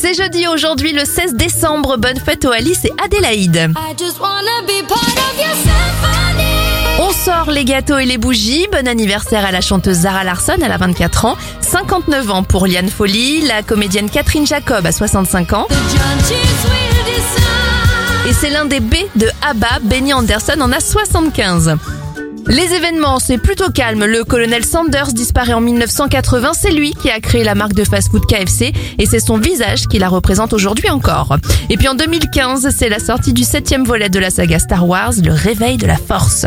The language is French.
C'est jeudi aujourd'hui le 16 décembre. Bonne fête aux Alice et Adélaïde. On sort les gâteaux et les bougies. Bon anniversaire à la chanteuse Zara Larson, elle a 24 ans. 59 ans pour Liane Folly, la comédienne Catherine Jacob à 65 ans. Et c'est l'un des B de ABBA, Benny Anderson en a 75. Les événements, c'est plutôt calme. Le colonel Sanders disparaît en 1980. C'est lui qui a créé la marque de fast-food KFC et c'est son visage qui la représente aujourd'hui encore. Et puis en 2015, c'est la sortie du septième volet de la saga Star Wars, le réveil de la force.